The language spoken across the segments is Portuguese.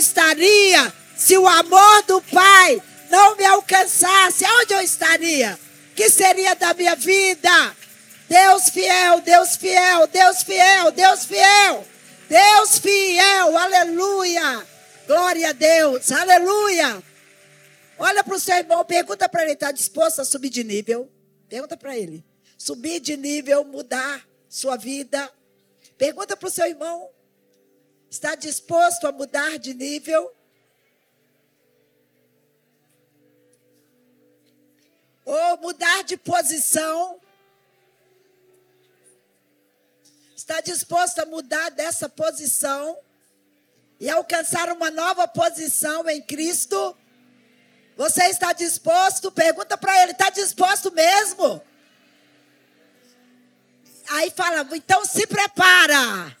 estaria se o amor do Pai não me alcançasse? Onde eu estaria? Que seria da minha vida? Deus fiel, Deus fiel, Deus fiel, Deus fiel. Deus fiel, aleluia. Glória a Deus, aleluia. Olha para o seu irmão, pergunta para ele: está disposto a subir de nível? Pergunta para ele. Subir de nível, mudar sua vida. Pergunta para o seu irmão: está disposto a mudar de nível? Ou mudar de posição? Está disposto a mudar dessa posição e alcançar uma nova posição em Cristo? Você está disposto? Pergunta para ele: está disposto mesmo? Aí fala: então se prepara.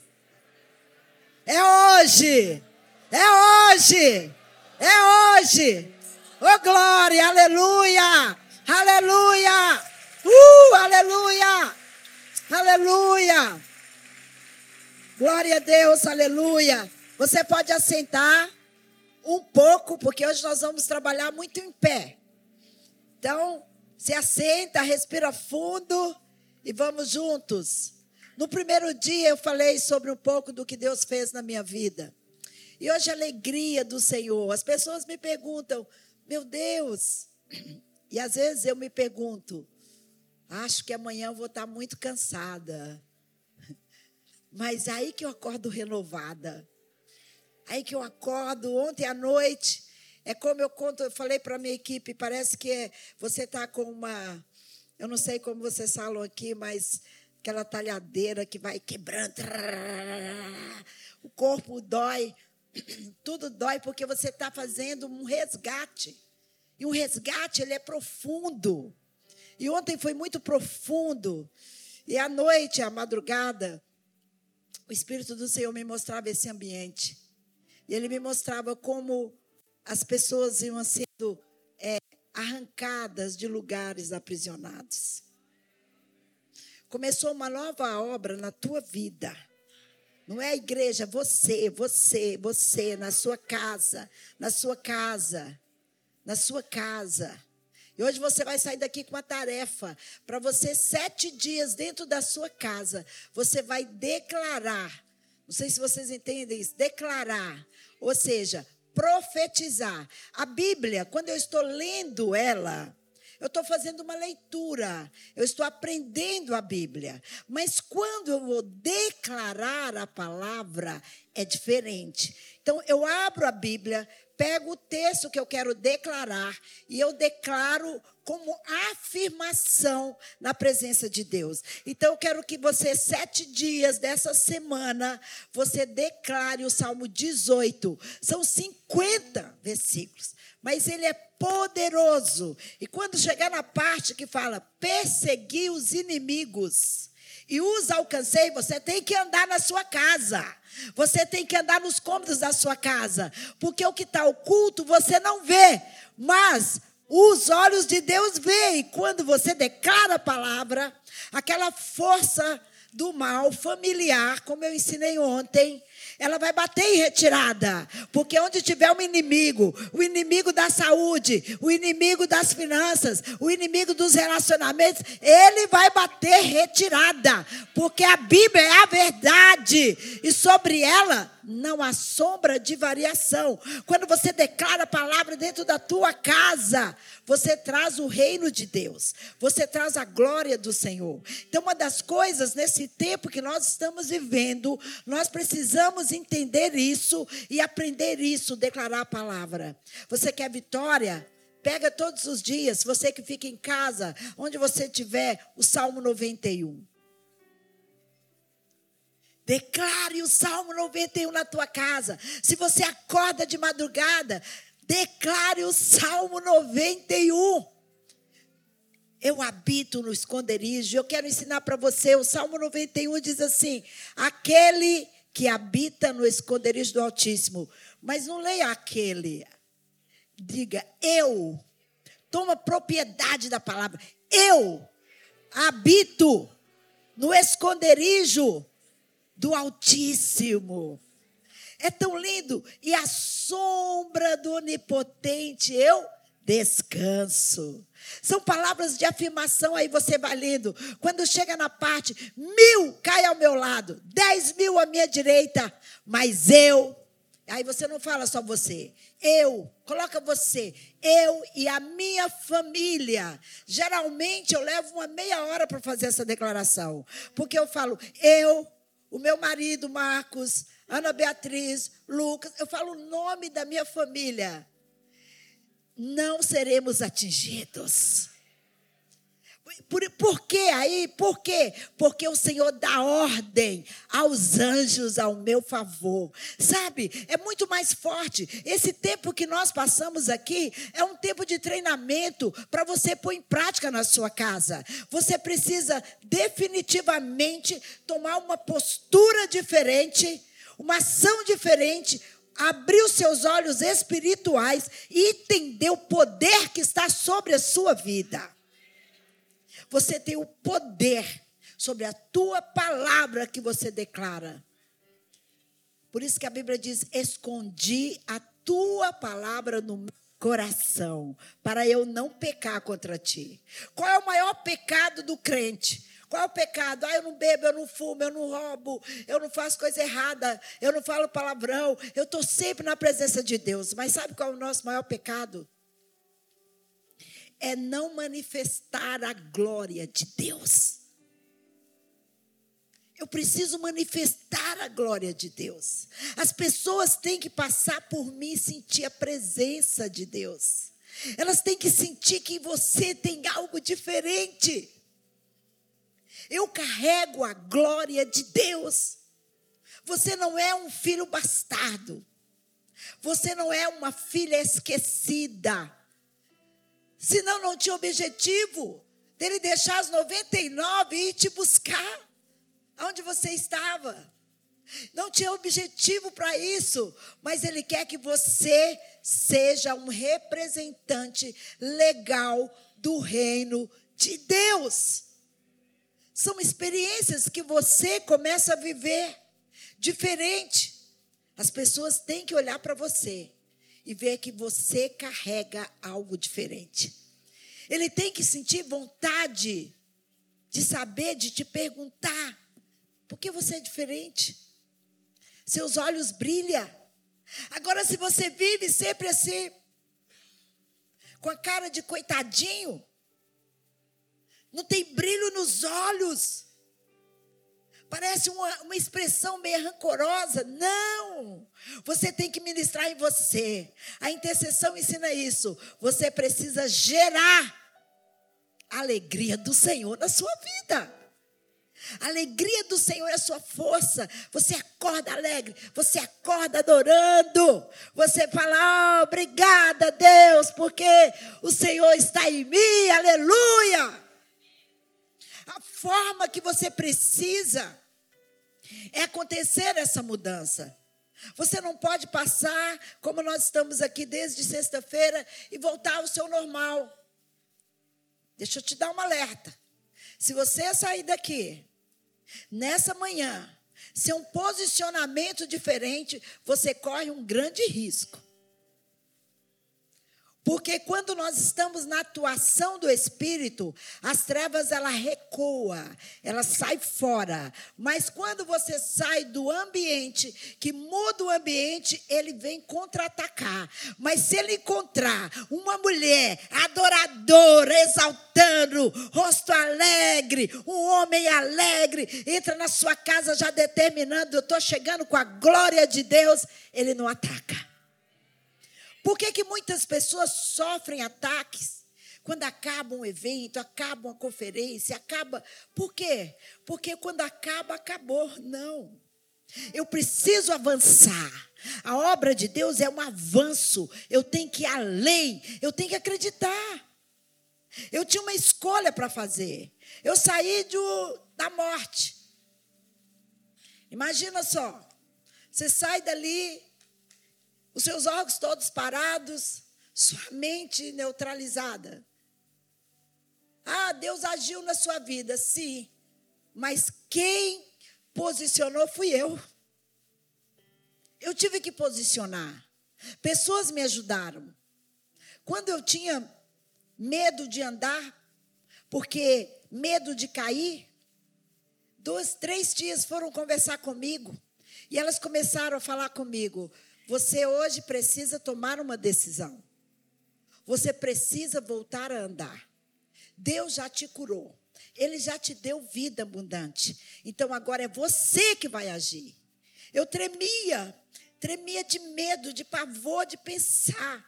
É hoje. É hoje. É hoje. Oh glória, aleluia. Aleluia. Uh, aleluia. Aleluia. Glória a Deus, aleluia. Você pode assentar um pouco, porque hoje nós vamos trabalhar muito em pé. Então, se assenta, respira fundo e vamos juntos. No primeiro dia eu falei sobre um pouco do que Deus fez na minha vida. E hoje a alegria do Senhor. As pessoas me perguntam, meu Deus. E às vezes eu me pergunto, acho que amanhã eu vou estar muito cansada. Mas aí que eu acordo renovada. Aí que eu acordo ontem à noite. É como eu conto, eu falei para a minha equipe, parece que você está com uma. Eu não sei como vocês falam aqui, mas aquela talhadeira que vai quebrando. O corpo dói. Tudo dói porque você está fazendo um resgate. E um resgate, ele é profundo. E ontem foi muito profundo. E à noite, à madrugada, o Espírito do Senhor me mostrava esse ambiente. E ele me mostrava como as pessoas iam sendo é, arrancadas de lugares aprisionados. Começou uma nova obra na tua vida. Não é a igreja, você, você, você, na sua casa, na sua casa, na sua casa. E hoje você vai sair daqui com uma tarefa para você, sete dias dentro da sua casa, você vai declarar. Não sei se vocês entendem isso. Declarar ou seja, profetizar. A Bíblia, quando eu estou lendo ela, eu estou fazendo uma leitura, eu estou aprendendo a Bíblia. Mas quando eu vou declarar a palavra, é diferente. Então, eu abro a Bíblia, pego o texto que eu quero declarar e eu declaro como afirmação na presença de Deus. Então eu quero que você, sete dias dessa semana, você declare o Salmo 18. São 50 versículos, mas ele é poderoso. E quando chegar na parte que fala perseguir os inimigos e os alcancei, você tem que andar na sua casa. Você tem que andar nos cômodos da sua casa, porque o que está oculto você não vê, mas os olhos de Deus veem. Quando você declara a palavra, aquela força do mal familiar, como eu ensinei ontem, ela vai bater em retirada. Porque onde tiver um inimigo, o inimigo da saúde, o inimigo das finanças, o inimigo dos relacionamentos, ele vai bater retirada. Porque a Bíblia é a verdade. E sobre ela não há sombra de variação. Quando você declara a palavra dentro da tua casa, você traz o reino de Deus, você traz a glória do Senhor. Então, uma das coisas nesse tempo que nós estamos vivendo, nós precisamos entender isso e aprender isso, declarar a palavra. Você quer vitória? Pega todos os dias, você que fica em casa, onde você estiver, o Salmo 91. Declare o Salmo 91 na tua casa. Se você acorda de madrugada, declare o Salmo 91. Eu habito no esconderijo. Eu quero ensinar para você. O Salmo 91 diz assim: aquele que habita no esconderijo do Altíssimo. Mas não leia aquele. Diga, eu. Toma propriedade da palavra. Eu habito no esconderijo do Altíssimo. É tão lindo. E a sombra do Onipotente eu descanso. São palavras de afirmação aí, você vai lendo. Quando chega na parte, mil cai ao meu lado, dez mil à minha direita, mas eu. Aí você não fala só você. Eu, coloca você, eu e a minha família. Geralmente eu levo uma meia hora para fazer essa declaração. Porque eu falo, eu, o meu marido Marcos, Ana Beatriz, Lucas, eu falo o nome da minha família não seremos atingidos. Por, por que aí? Por quê? Porque o Senhor dá ordem aos anjos ao meu favor. Sabe? É muito mais forte. Esse tempo que nós passamos aqui é um tempo de treinamento para você pôr em prática na sua casa. Você precisa definitivamente tomar uma postura diferente, uma ação diferente, abrir os seus olhos espirituais e entender o poder que está sobre a sua vida. Você tem o poder sobre a tua palavra que você declara. Por isso que a Bíblia diz: escondi a tua palavra no meu coração, para eu não pecar contra ti. Qual é o maior pecado do crente? Qual é o pecado? Ah, eu não bebo, eu não fumo, eu não roubo, eu não faço coisa errada, eu não falo palavrão, eu estou sempre na presença de Deus. Mas sabe qual é o nosso maior pecado? É não manifestar a glória de Deus. Eu preciso manifestar a glória de Deus. As pessoas têm que passar por mim e sentir a presença de Deus. Elas têm que sentir que você tem algo diferente. Eu carrego a glória de Deus. Você não é um filho bastardo. Você não é uma filha esquecida. Senão não tinha objetivo dele deixar as 99 e ir te buscar onde você estava. Não tinha objetivo para isso, mas ele quer que você seja um representante legal do reino de Deus. São experiências que você começa a viver diferente. As pessoas têm que olhar para você e ver que você carrega algo diferente. Ele tem que sentir vontade de saber, de te perguntar: por que você é diferente? Seus olhos brilham. Agora, se você vive sempre assim, com a cara de coitadinho, não tem brilho nos olhos. Parece uma, uma expressão meio rancorosa. Não! Você tem que ministrar em você. A intercessão ensina isso. Você precisa gerar a alegria do Senhor na sua vida. A alegria do Senhor é a sua força. Você acorda alegre, você acorda adorando. Você fala: oh, obrigada, Deus, porque o Senhor está em mim. Aleluia a forma que você precisa é acontecer essa mudança. Você não pode passar como nós estamos aqui desde sexta-feira e voltar ao seu normal. Deixa eu te dar um alerta. Se você sair daqui nessa manhã, sem um posicionamento diferente, você corre um grande risco. Porque quando nós estamos na atuação do Espírito, as trevas ela recua, ela sai fora. Mas quando você sai do ambiente, que muda o ambiente, ele vem contra-atacar. Mas se ele encontrar uma mulher adoradora, exaltando, rosto alegre, um homem alegre, entra na sua casa já determinando, eu estou chegando com a glória de Deus, ele não ataca. Por que, que muitas pessoas sofrem ataques? Quando acaba um evento, acaba uma conferência, acaba. Por quê? Porque quando acaba, acabou. Não. Eu preciso avançar. A obra de Deus é um avanço. Eu tenho que ir além. Eu tenho que acreditar. Eu tinha uma escolha para fazer. Eu saí do, da morte. Imagina só. Você sai dali, os seus órgãos todos parados, sua mente neutralizada. Ah, Deus agiu na sua vida, sim, mas quem posicionou fui eu. Eu tive que posicionar. Pessoas me ajudaram. Quando eu tinha medo de andar, porque medo de cair, dois, três dias foram conversar comigo e elas começaram a falar comigo: você hoje precisa tomar uma decisão. Você precisa voltar a andar. Deus já te curou. Ele já te deu vida abundante. Então agora é você que vai agir. Eu tremia, tremia de medo, de pavor, de pensar.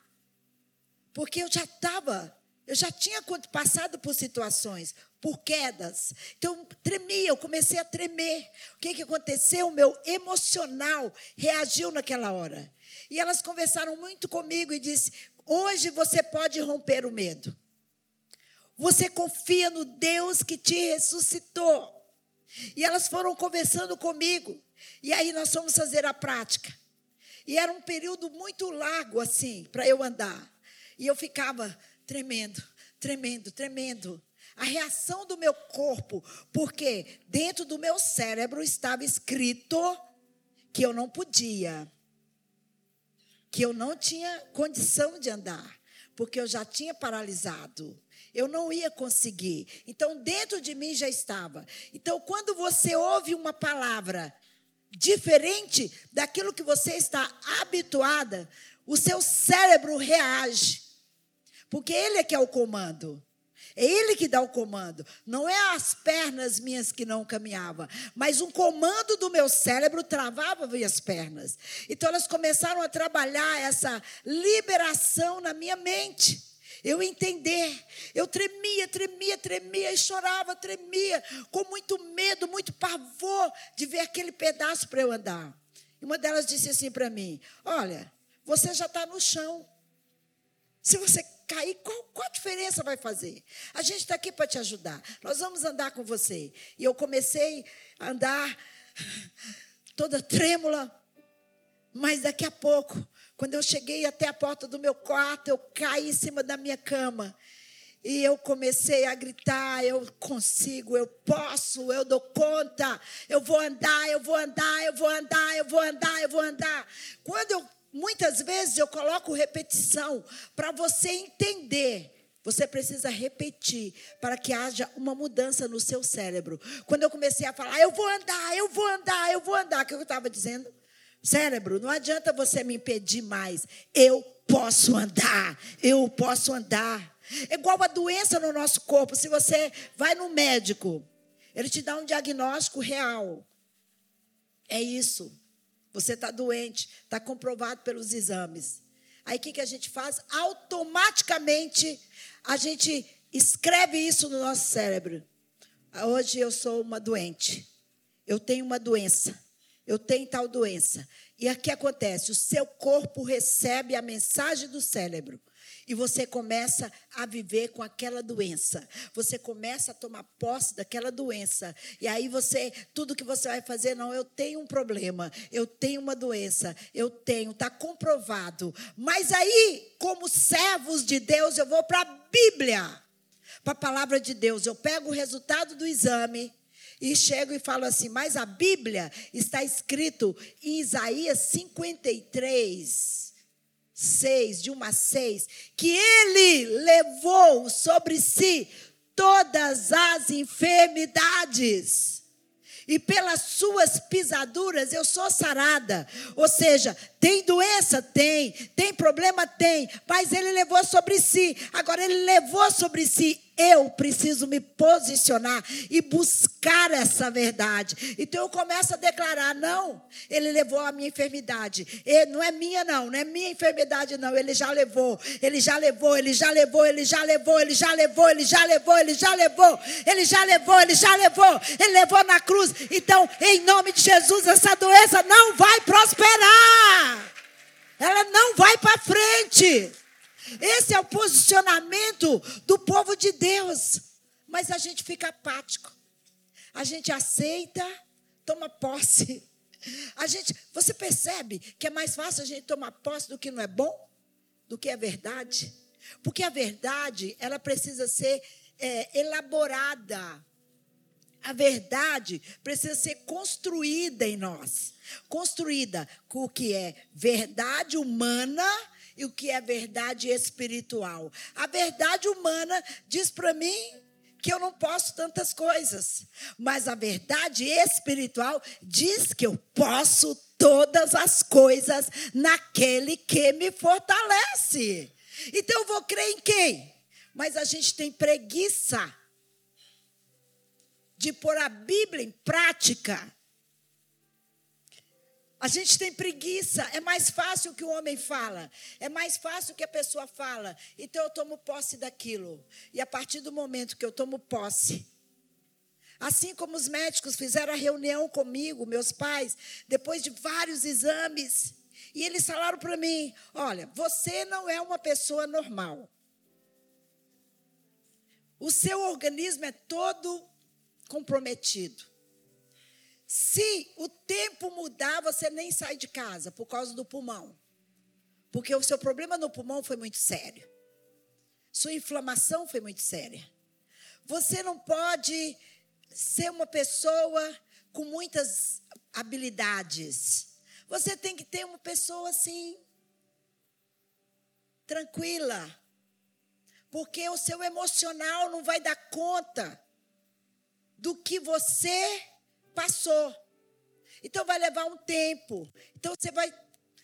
Porque eu já estava, eu já tinha passado por situações, por quedas. Então, tremia, eu comecei a tremer. O que, que aconteceu? O meu emocional reagiu naquela hora. E elas conversaram muito comigo e disse: hoje você pode romper o medo. Você confia no Deus que te ressuscitou. E elas foram conversando comigo. E aí nós fomos fazer a prática. E era um período muito largo assim para eu andar. E eu ficava tremendo, tremendo, tremendo. A reação do meu corpo, porque dentro do meu cérebro estava escrito que eu não podia, que eu não tinha condição de andar, porque eu já tinha paralisado. Eu não ia conseguir. Então, dentro de mim já estava. Então, quando você ouve uma palavra diferente daquilo que você está habituada, o seu cérebro reage. Porque ele é que é o comando. É ele que dá o comando. Não é as pernas minhas que não caminhavam, mas um comando do meu cérebro travava minhas pernas. Então elas começaram a trabalhar essa liberação na minha mente eu entender. Eu tremia, tremia, tremia e chorava, tremia, com muito medo, muito pavor de ver aquele pedaço para eu andar. E uma delas disse assim para mim: Olha, você já está no chão. Se você cair, qual, qual a diferença vai fazer? A gente está aqui para te ajudar. Nós vamos andar com você. E eu comecei a andar toda trêmula, mas daqui a pouco quando eu cheguei até a porta do meu quarto, eu caí em cima da minha cama. E eu comecei a gritar: eu consigo, eu posso, eu dou conta, eu vou andar, eu vou andar, eu vou andar, eu vou andar, eu vou andar. Quando eu, muitas vezes eu coloco repetição para você entender. Você precisa repetir para que haja uma mudança no seu cérebro. Quando eu comecei a falar, eu vou andar, eu vou andar, eu vou andar, o que eu estava dizendo? Cérebro, não adianta você me impedir mais. Eu posso andar, eu posso andar. É igual a doença no nosso corpo. Se você vai no médico, ele te dá um diagnóstico real. É isso. Você está doente, está comprovado pelos exames. Aí o que, que a gente faz? Automaticamente a gente escreve isso no nosso cérebro. Hoje eu sou uma doente. Eu tenho uma doença eu tenho tal doença. E aqui acontece: o seu corpo recebe a mensagem do cérebro. E você começa a viver com aquela doença. Você começa a tomar posse daquela doença. E aí você, tudo que você vai fazer, não, eu tenho um problema, eu tenho uma doença, eu tenho, está comprovado. Mas aí, como servos de Deus, eu vou para a Bíblia, para a palavra de Deus. Eu pego o resultado do exame e chego e falo assim: mas a Bíblia está escrito em Isaías 53, 6, de 1 a 6, que ele levou sobre si todas as enfermidades. E pelas suas pisaduras eu sou sarada. Ou seja, tem doença? Tem. Tem problema? Tem. Mas ele levou sobre si. Agora, ele levou sobre si eu preciso me posicionar e buscar essa verdade. Então eu começo a declarar: não, ele levou a minha enfermidade. E não é minha, não, não é minha enfermidade, não. Ele já levou, ele já levou, ele já levou, ele já levou, ele já levou, ele já levou, ele já levou, ele já levou, ele já levou, ele levou na cruz. Então, em nome de Jesus, essa doença não vai prosperar. Ela não vai para frente. Esse é o posicionamento do povo de Deus. Mas a gente fica apático. A gente aceita, toma posse. A gente, você percebe que é mais fácil a gente tomar posse do que não é bom, do que é verdade? Porque a verdade, ela precisa ser é, elaborada. A verdade precisa ser construída em nós. Construída com o que é verdade humana e o que é verdade espiritual. A verdade humana diz para mim que eu não posso tantas coisas, mas a verdade espiritual diz que eu posso todas as coisas naquele que me fortalece. Então eu vou crer em quem? Mas a gente tem preguiça de pôr a Bíblia em prática. A gente tem preguiça, é mais fácil que o homem fala, é mais fácil que a pessoa fala. Então eu tomo posse daquilo. E a partir do momento que eu tomo posse, assim como os médicos fizeram a reunião comigo, meus pais, depois de vários exames, e eles falaram para mim: olha, você não é uma pessoa normal. O seu organismo é todo comprometido. Se o tempo mudar, você nem sai de casa por causa do pulmão. Porque o seu problema no pulmão foi muito sério. Sua inflamação foi muito séria. Você não pode ser uma pessoa com muitas habilidades. Você tem que ter uma pessoa assim, tranquila. Porque o seu emocional não vai dar conta do que você passou. Então vai levar um tempo. Então você vai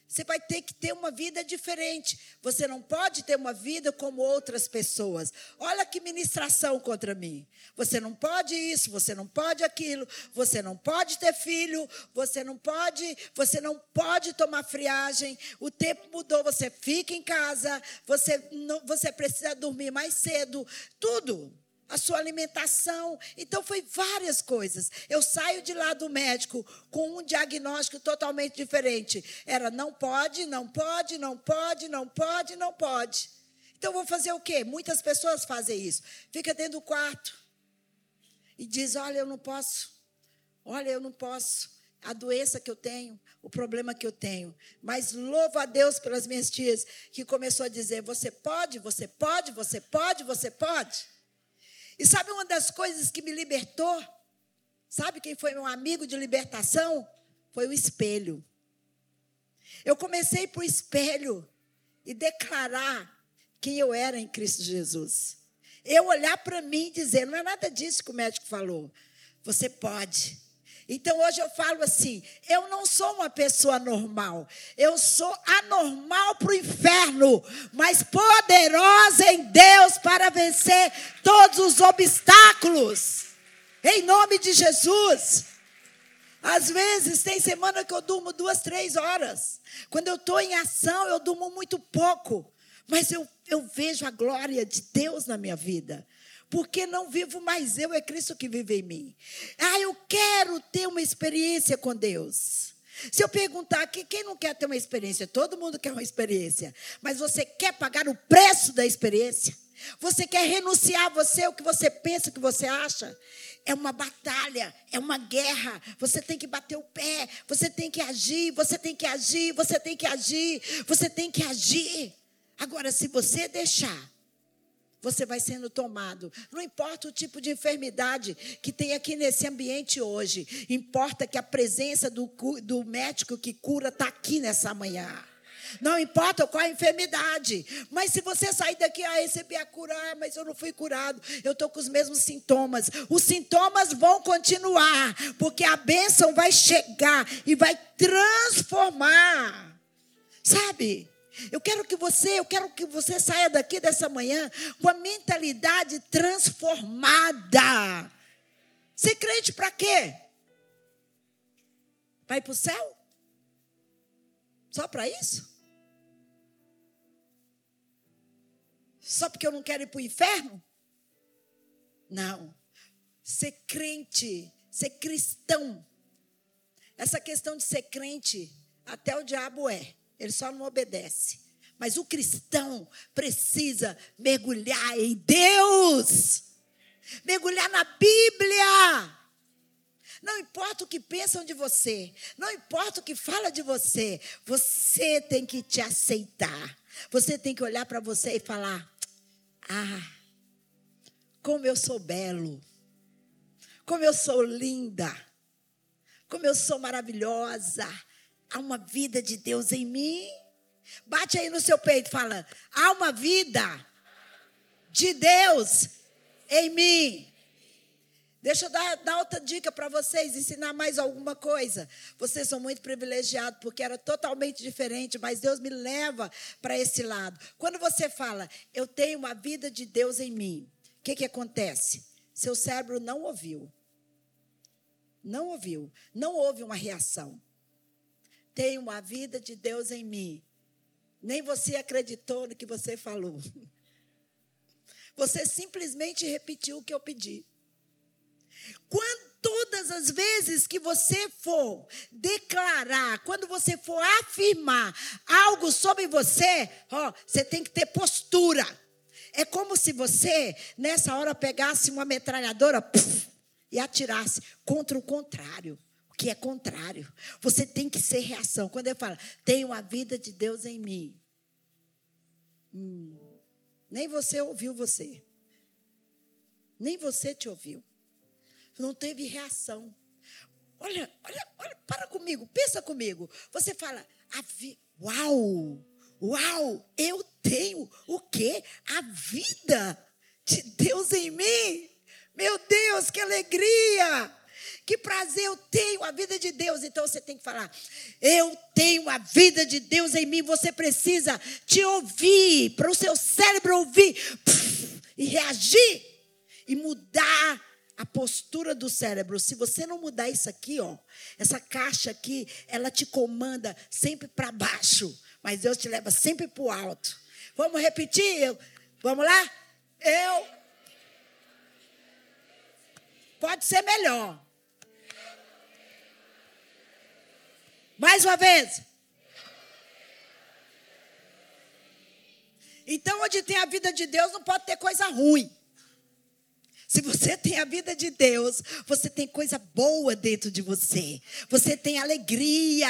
você vai ter que ter uma vida diferente. Você não pode ter uma vida como outras pessoas. Olha que ministração contra mim. Você não pode isso, você não pode aquilo, você não pode ter filho, você não pode, você não pode tomar friagem. O tempo mudou, você fica em casa, você não, você precisa dormir mais cedo, tudo a sua alimentação. Então, foi várias coisas. Eu saio de lá do médico com um diagnóstico totalmente diferente. Era não pode, não pode, não pode, não pode, não pode. Então, vou fazer o quê? Muitas pessoas fazem isso. Fica dentro do quarto e diz: Olha, eu não posso. Olha, eu não posso. A doença que eu tenho, o problema que eu tenho. Mas louvo a Deus pelas minhas tias que começou a dizer: Você pode, você pode, você pode, você pode. E sabe uma das coisas que me libertou? Sabe quem foi meu amigo de libertação? Foi o espelho. Eu comecei para o espelho e declarar quem eu era em Cristo Jesus. Eu olhar para mim e dizer: não é nada disso que o médico falou. Você pode. Então hoje eu falo assim: eu não sou uma pessoa normal, eu sou anormal para o inferno, mas poderosa em Deus para vencer todos os obstáculos, em nome de Jesus. Às vezes tem semana que eu durmo duas, três horas. Quando eu estou em ação, eu durmo muito pouco. Mas eu, eu vejo a glória de Deus na minha vida porque não vivo mais eu, é Cristo que vive em mim. Ah, eu quero ter uma experiência com Deus. Se eu perguntar aqui, quem não quer ter uma experiência? Todo mundo quer uma experiência. Mas você quer pagar o preço da experiência? Você quer renunciar a você, o que você pensa, o que você acha? É uma batalha, é uma guerra. Você tem que bater o pé, você tem que agir, você tem que agir, você tem que agir, você tem que agir. Agora, se você deixar você vai sendo tomado. Não importa o tipo de enfermidade que tem aqui nesse ambiente hoje, importa que a presença do, do médico que cura está aqui nessa manhã. Não importa qual a enfermidade, mas se você sair daqui, ah, recebi a cura, ah, mas eu não fui curado, eu estou com os mesmos sintomas. Os sintomas vão continuar, porque a bênção vai chegar e vai transformar. Sabe? Eu quero que você, eu quero que você saia daqui dessa manhã com a mentalidade transformada. Ser crente para quê? Vai para o céu? Só para isso? Só porque eu não quero ir para o inferno? Não. Ser crente, ser cristão. Essa questão de ser crente, até o diabo é. Ele só não obedece. Mas o cristão precisa mergulhar em Deus, mergulhar na Bíblia. Não importa o que pensam de você, não importa o que fala de você, você tem que te aceitar. Você tem que olhar para você e falar: Ah, como eu sou belo, como eu sou linda, como eu sou maravilhosa. Há uma vida de Deus em mim. Bate aí no seu peito, fala: há uma vida de Deus em mim. Deixa eu dar, dar outra dica para vocês, ensinar mais alguma coisa. Vocês são muito privilegiados, porque era totalmente diferente, mas Deus me leva para esse lado. Quando você fala, eu tenho uma vida de Deus em mim, o que, que acontece? Seu cérebro não ouviu. Não ouviu. Não houve uma reação. Tenho uma vida de Deus em mim. Nem você acreditou no que você falou. Você simplesmente repetiu o que eu pedi. Quando, todas as vezes que você for declarar, quando você for afirmar algo sobre você, ó, você tem que ter postura. É como se você, nessa hora, pegasse uma metralhadora puff, e atirasse contra o contrário. Que é contrário. Você tem que ser reação. Quando ele fala, tenho a vida de Deus em mim. Hum, nem você ouviu você. Nem você te ouviu não teve reação. Olha, olha, olha, para comigo, pensa comigo. Você fala, uau, uau, eu tenho o quê? A vida de Deus em mim. Meu Deus, que alegria! Que prazer eu tenho a vida de Deus. Então você tem que falar: Eu tenho a vida de Deus em mim. Você precisa te ouvir, para o seu cérebro ouvir e reagir e mudar a postura do cérebro. Se você não mudar isso aqui, ó, essa caixa aqui, ela te comanda sempre para baixo, mas Deus te leva sempre para o alto. Vamos repetir? Vamos lá? Eu. Pode ser melhor. Mais uma vez. Então, onde tem a vida de Deus, não pode ter coisa ruim. Se você tem a vida de Deus, você tem coisa boa dentro de você. Você tem alegria.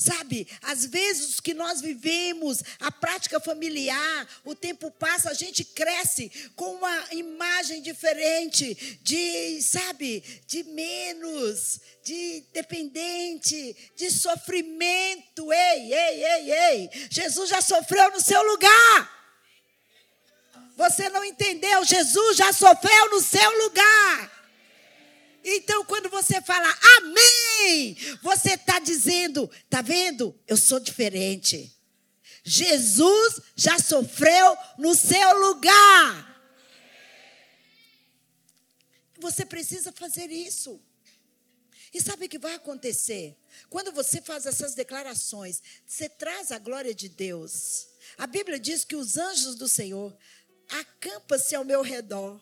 Sabe, às vezes que nós vivemos, a prática familiar, o tempo passa, a gente cresce com uma imagem diferente de, sabe, de menos, de dependente, de sofrimento. Ei, ei, ei, ei. Jesus já sofreu no seu lugar. Você não entendeu? Jesus já sofreu no seu lugar. Então, quando você fala amém, você está dizendo, está vendo? Eu sou diferente. Jesus já sofreu no seu lugar. Você precisa fazer isso. E sabe o que vai acontecer? Quando você faz essas declarações, você traz a glória de Deus. A Bíblia diz que os anjos do Senhor acampa-se ao meu redor.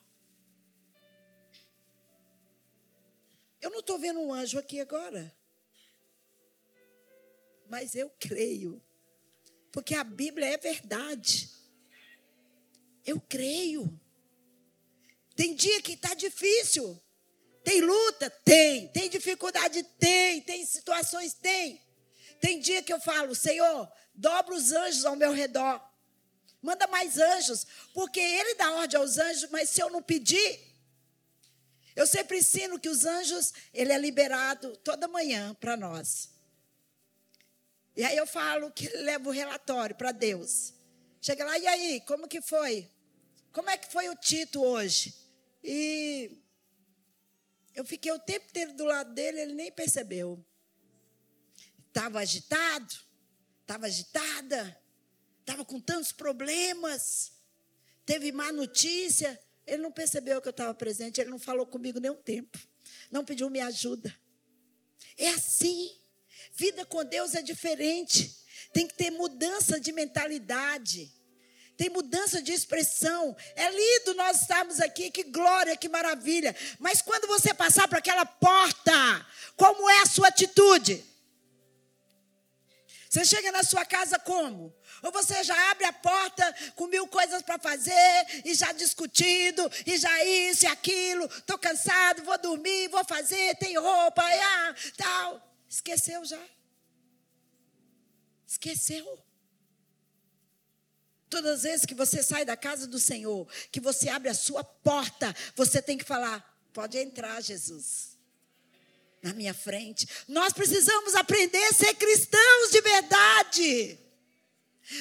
Eu não estou vendo um anjo aqui agora. Mas eu creio. Porque a Bíblia é verdade. Eu creio. Tem dia que está difícil. Tem luta? Tem. Tem dificuldade? Tem. Tem situações? Tem. Tem dia que eu falo, Senhor, dobra os anjos ao meu redor. Manda mais anjos, porque ele dá ordem aos anjos, mas se eu não pedir, eu sempre ensino que os anjos, ele é liberado toda manhã para nós. E aí eu falo que leva o relatório para Deus. Chega lá, e aí, como que foi? Como é que foi o Tito hoje? E eu fiquei o tempo inteiro do lado dele, ele nem percebeu. Estava agitado, estava agitada estava com tantos problemas, teve má notícia. Ele não percebeu que eu estava presente, ele não falou comigo nem um tempo, não pediu minha ajuda. É assim. Vida com Deus é diferente. Tem que ter mudança de mentalidade. Tem mudança de expressão. É lindo nós estarmos aqui, que glória, que maravilha. Mas quando você passar por aquela porta, como é a sua atitude? Você chega na sua casa como? Ou você já abre a porta com mil coisas para fazer, e já discutido, e já isso e aquilo, estou cansado, vou dormir, vou fazer, tem roupa, e ah, tal. Esqueceu já. Esqueceu. Todas as vezes que você sai da casa do Senhor, que você abre a sua porta, você tem que falar: Pode entrar, Jesus. Na minha frente. Nós precisamos aprender a ser cristãos de verdade.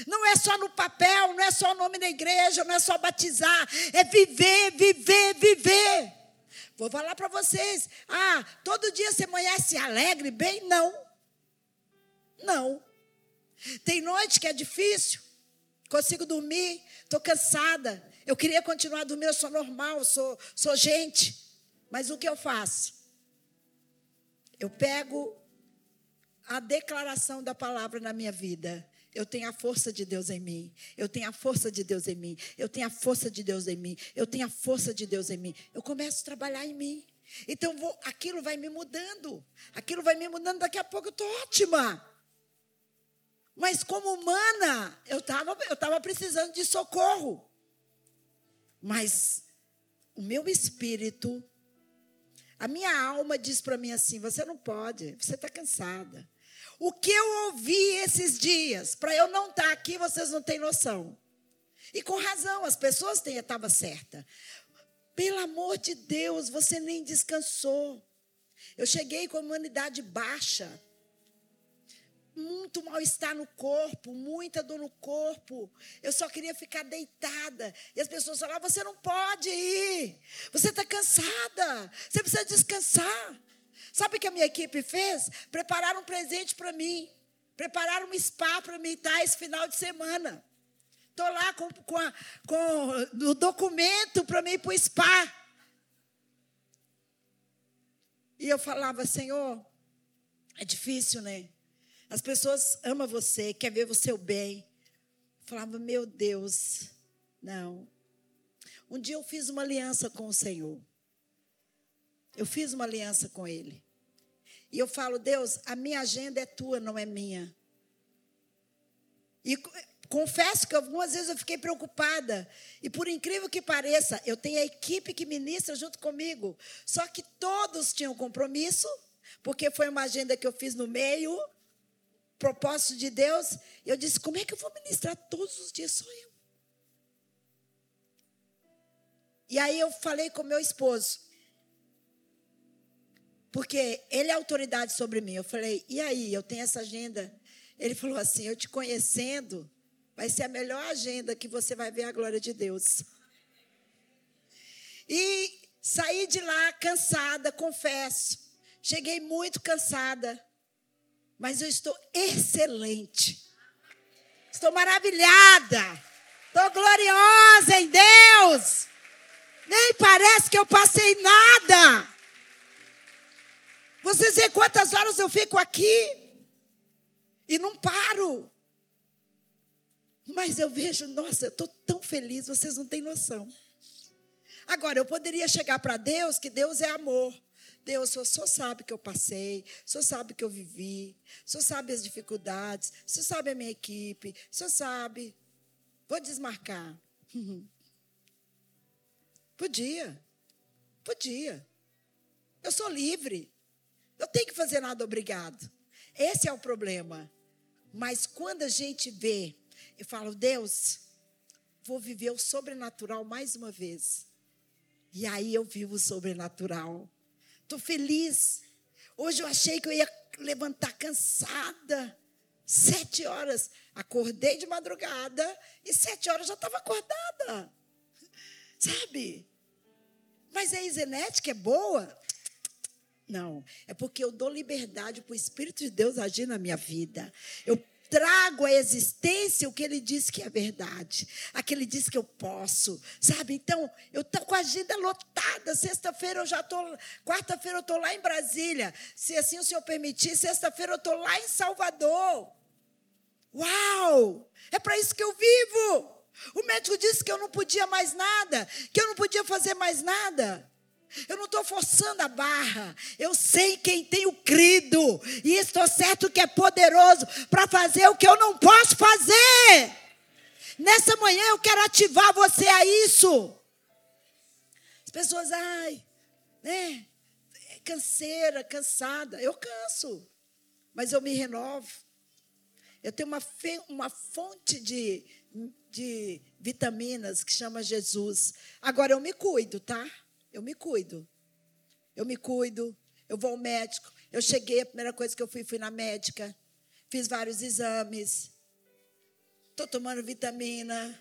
Não é só no papel, não é só o nome da igreja, não é só batizar, é viver, viver, viver. Vou falar para vocês. Ah, todo dia você amanhece alegre, bem? Não. Não. Tem noite que é difícil, consigo dormir, estou cansada. Eu queria continuar dormindo, eu sou normal, sou, sou gente. Mas o que eu faço? Eu pego a declaração da palavra na minha vida eu tenho a força de Deus em mim. Eu tenho a força de Deus em mim. Eu tenho a força de Deus em mim. Eu tenho a força de Deus em mim. Eu começo a trabalhar em mim. Então vou, aquilo vai me mudando. Aquilo vai me mudando. Daqui a pouco eu estou ótima. Mas como humana, eu estava eu tava precisando de socorro. Mas o meu espírito, a minha alma diz para mim assim: você não pode, você está cansada. O que eu ouvi esses dias, para eu não estar tá aqui, vocês não têm noção. E com razão, as pessoas têm, estava certa. Pelo amor de Deus, você nem descansou. Eu cheguei com a imunidade baixa. Muito mal-estar no corpo, muita dor no corpo. Eu só queria ficar deitada. E as pessoas falavam: você não pode ir. Você está cansada. Você precisa descansar. Sabe o que a minha equipe fez? Prepararam um presente para mim. Prepararam um spa para mim, tá? Esse final de semana. Estou lá com, com, a, com o documento para mim ir para o spa. E eu falava, Senhor, é difícil, né? As pessoas amam você, quer ver o bem. Eu falava, meu Deus, não. Um dia eu fiz uma aliança com o Senhor. Eu fiz uma aliança com Ele. E eu falo, Deus, a minha agenda é tua, não é minha. E confesso que algumas vezes eu fiquei preocupada. E por incrível que pareça, eu tenho a equipe que ministra junto comigo. Só que todos tinham compromisso, porque foi uma agenda que eu fiz no meio, propósito de Deus. E eu disse: como é que eu vou ministrar todos os dias? Sou eu. E aí eu falei com meu esposo. Porque ele é autoridade sobre mim. Eu falei, e aí, eu tenho essa agenda. Ele falou assim: eu te conhecendo, vai ser a melhor agenda que você vai ver a glória de Deus. E saí de lá cansada, confesso. Cheguei muito cansada, mas eu estou excelente. Estou maravilhada. Estou gloriosa em Deus. Nem parece que eu passei nada. Vocês veem quantas horas eu fico aqui e não paro. Mas eu vejo, nossa, eu estou tão feliz, vocês não têm noção. Agora, eu poderia chegar para Deus, que Deus é amor. Deus, o Senhor sabe que eu passei, o Senhor sabe que eu vivi, o Senhor sabe as dificuldades, o Senhor sabe a minha equipe, o Senhor sabe. Vou desmarcar. Podia, podia. Eu sou livre. Eu tenho que fazer nada obrigado. Esse é o problema. Mas quando a gente vê e fala, Deus, vou viver o sobrenatural mais uma vez. E aí eu vivo o sobrenatural. Estou feliz. Hoje eu achei que eu ia levantar cansada. Sete horas. Acordei de madrugada e sete horas já estava acordada. Sabe? Mas a genética é boa. Não, é porque eu dou liberdade para o Espírito de Deus agir na minha vida. Eu trago à existência o que ele diz que é verdade, aquele diz que eu posso, sabe? Então, eu estou com a agenda lotada. Sexta-feira eu já estou, quarta-feira eu estou lá em Brasília. Se assim o Senhor permitir, sexta-feira eu estou lá em Salvador. Uau! É para isso que eu vivo. O médico disse que eu não podia mais nada, que eu não podia fazer mais nada. Eu não estou forçando a barra. Eu sei quem tenho crido. E estou certo que é poderoso para fazer o que eu não posso fazer. Nessa manhã eu quero ativar você a isso. As pessoas, ai, né? Canseira, cansada. Eu canso. Mas eu me renovo. Eu tenho uma, uma fonte de, de vitaminas que chama Jesus. Agora eu me cuido, tá? Eu me cuido. eu me cuido, eu vou ao médico. Eu cheguei, a primeira coisa que eu fui, fui na médica. Fiz vários exames. Estou tomando vitamina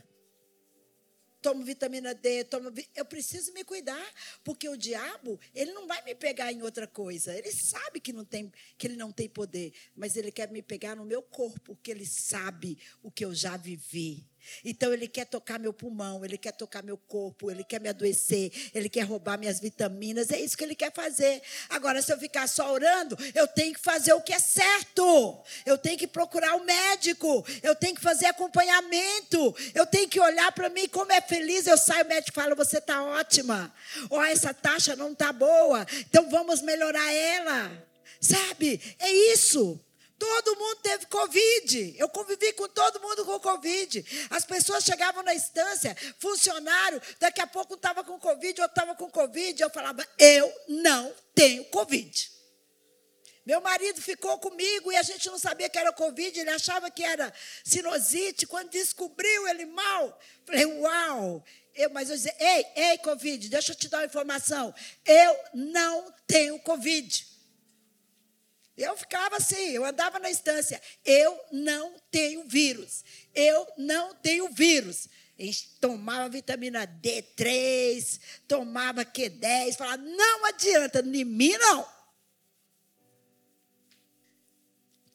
tomo vitamina D, tomo. Eu preciso me cuidar, porque o diabo, ele não vai me pegar em outra coisa. Ele sabe que, não tem, que ele não tem poder, mas ele quer me pegar no meu corpo, porque ele sabe o que eu já vivi. Então ele quer tocar meu pulmão, ele quer tocar meu corpo, ele quer me adoecer, ele quer roubar minhas vitaminas, é isso que ele quer fazer. Agora, se eu ficar só orando, eu tenho que fazer o que é certo. Eu tenho que procurar o um médico, eu tenho que fazer acompanhamento, eu tenho que olhar para mim como é feliz. Eu saio, o médico fala: "Você está ótima". Ou essa taxa não está boa, então vamos melhorar ela. Sabe? É isso. Todo mundo teve Covid. Eu convivi com todo mundo com Covid. As pessoas chegavam na instância, funcionário, daqui a pouco estava com Covid, eu estava com Covid. Eu falava, eu não tenho Covid. Meu marido ficou comigo e a gente não sabia que era Covid, ele achava que era sinusite. Quando descobriu ele mal, falei, uau. Eu, mas eu dizia, ei, ei, Covid, deixa eu te dar uma informação. Eu não tenho Covid. Eu ficava assim, eu andava na estância. Eu não tenho vírus. Eu não tenho vírus. Tomava vitamina D3, tomava Q10, falava, não adianta, em mim não.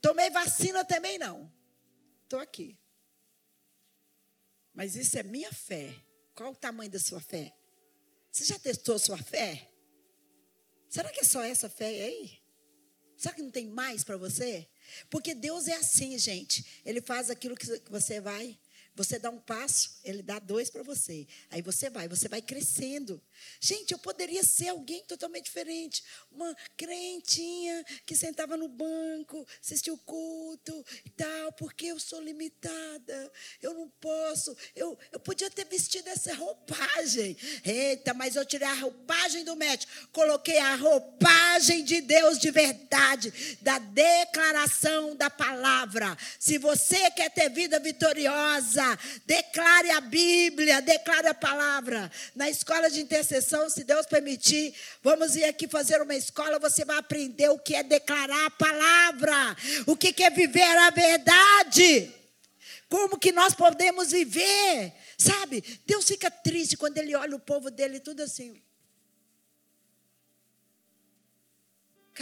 Tomei vacina também não. Estou aqui. Mas isso é minha fé. Qual o tamanho da sua fé? Você já testou sua fé? Será que é só essa fé aí? Será que não tem mais para você? Porque Deus é assim, gente. Ele faz aquilo que você vai você dá um passo, ele dá dois para você. Aí você vai, você vai crescendo. Gente, eu poderia ser alguém totalmente diferente. Uma crentinha que sentava no banco, assistia o culto e tal, porque eu sou limitada. Eu não posso. Eu, eu podia ter vestido essa roupagem. Eita, mas eu tirei a roupagem do médico. Coloquei a roupagem de Deus de verdade, da declaração da palavra. Se você quer ter vida vitoriosa, declare a Bíblia, declare a palavra. Na escola de intercessão, se Deus permitir, vamos ir aqui fazer uma escola, você vai aprender o que é declarar a palavra, o que é viver a verdade. Como que nós podemos viver? Sabe? Deus fica triste quando ele olha o povo dele tudo assim.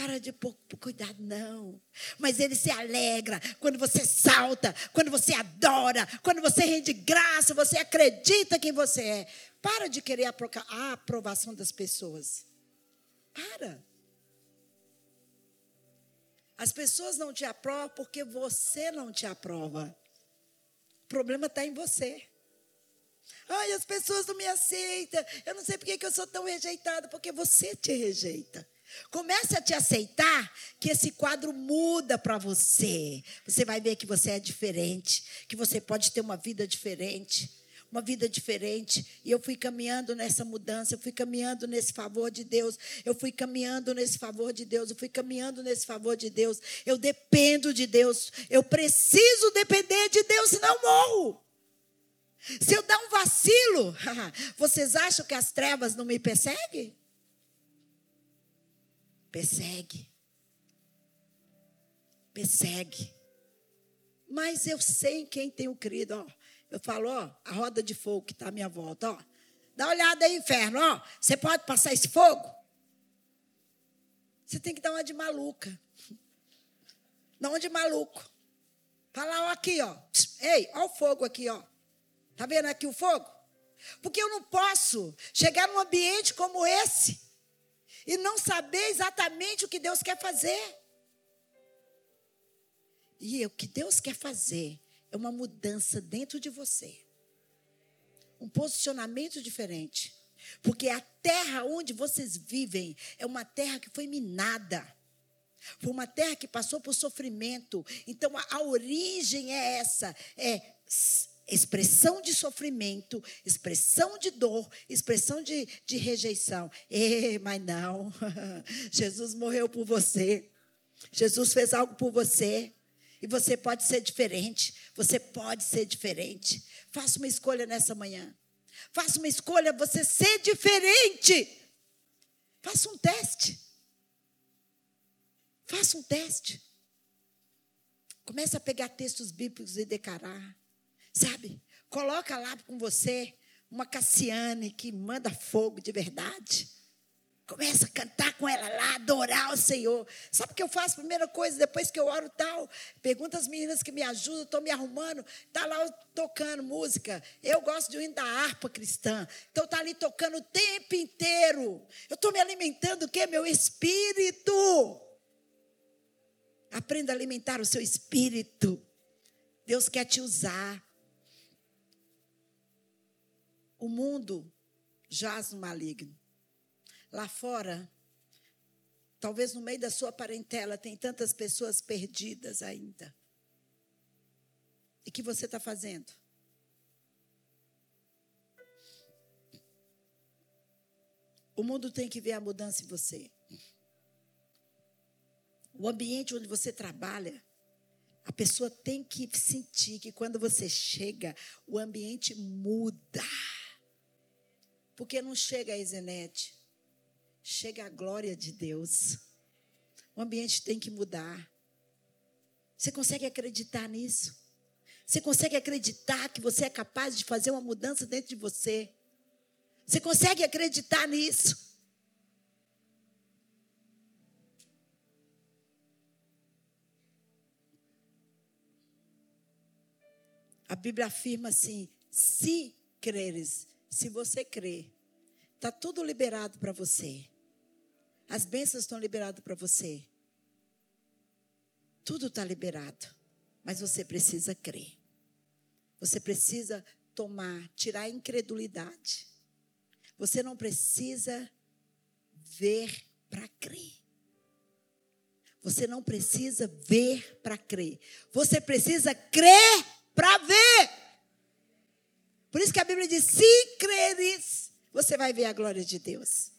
Cara de pouco cuidado, não. Mas ele se alegra quando você salta, quando você adora, quando você rende graça, você acredita quem você é. Para de querer a aprovação das pessoas. Para. As pessoas não te aprovam porque você não te aprova. O problema está em você. Ai, as pessoas não me aceitam. Eu não sei por que eu sou tão rejeitada, porque você te rejeita. Comece a te aceitar que esse quadro muda para você. Você vai ver que você é diferente, que você pode ter uma vida diferente, uma vida diferente. E eu fui caminhando nessa mudança, eu fui caminhando nesse favor de Deus, eu fui caminhando nesse favor de Deus, eu fui caminhando nesse favor de Deus. Eu dependo de Deus, eu preciso depender de Deus, senão morro. Se eu dar um vacilo, vocês acham que as trevas não me perseguem? Persegue. Persegue. Mas eu sei em quem tenho crido, ó. Eu falo, ó, a roda de fogo que está à minha volta, ó. Dá uma olhada aí, inferno, ó. Você pode passar esse fogo? Você tem que dar uma de maluca. Não uma de maluco. Fala, ó, aqui, ó. Ei, ó o fogo aqui, ó. Tá vendo aqui o fogo? Porque eu não posso chegar num ambiente como esse e não saber exatamente o que Deus quer fazer. E o que Deus quer fazer é uma mudança dentro de você. Um posicionamento diferente. Porque a terra onde vocês vivem é uma terra que foi minada. Foi uma terra que passou por sofrimento. Então a, a origem é essa: é expressão de sofrimento, expressão de dor, expressão de, de rejeição. E, mas não, Jesus morreu por você. Jesus fez algo por você. E você pode ser diferente. Você pode ser diferente. Faça uma escolha nessa manhã. Faça uma escolha você ser diferente. Faça um teste. Faça um teste. Comece a pegar textos bíblicos e declarar. Sabe? Coloca lá com você uma Cassiane que manda fogo de verdade. Começa a cantar com ela lá, adorar o Senhor. Sabe o que eu faço? Primeira coisa, depois que eu oro tal, pergunta às meninas que me ajudam, estou me arrumando, está lá tocando música. Eu gosto de um hino da harpa cristã. Então está ali tocando o tempo inteiro. Eu estou me alimentando o quê? Meu espírito. Aprenda a alimentar o seu espírito. Deus quer te usar. O mundo jaz no maligno. Lá fora, talvez no meio da sua parentela, tem tantas pessoas perdidas ainda. E que você está fazendo? O mundo tem que ver a mudança em você. O ambiente onde você trabalha, a pessoa tem que sentir que quando você chega, o ambiente muda. Porque não chega a Isenete, chega a glória de Deus. O ambiente tem que mudar. Você consegue acreditar nisso? Você consegue acreditar que você é capaz de fazer uma mudança dentro de você? Você consegue acreditar nisso? A Bíblia afirma assim: se creres, se você crê, está tudo liberado para você. As bênçãos estão liberadas para você. Tudo está liberado. Mas você precisa crer. Você precisa tomar, tirar a incredulidade. Você não precisa ver para crer. Você não precisa ver para crer. Você precisa crer para ver. Por isso que a Bíblia diz: se creres, você vai ver a glória de Deus.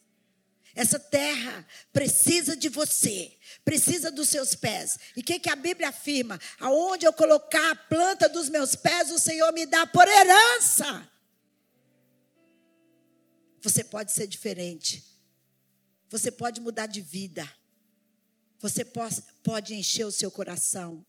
Essa terra precisa de você, precisa dos seus pés. E o que, que a Bíblia afirma? Aonde eu colocar a planta dos meus pés, o Senhor me dá por herança. Você pode ser diferente. Você pode mudar de vida. Você pode encher o seu coração.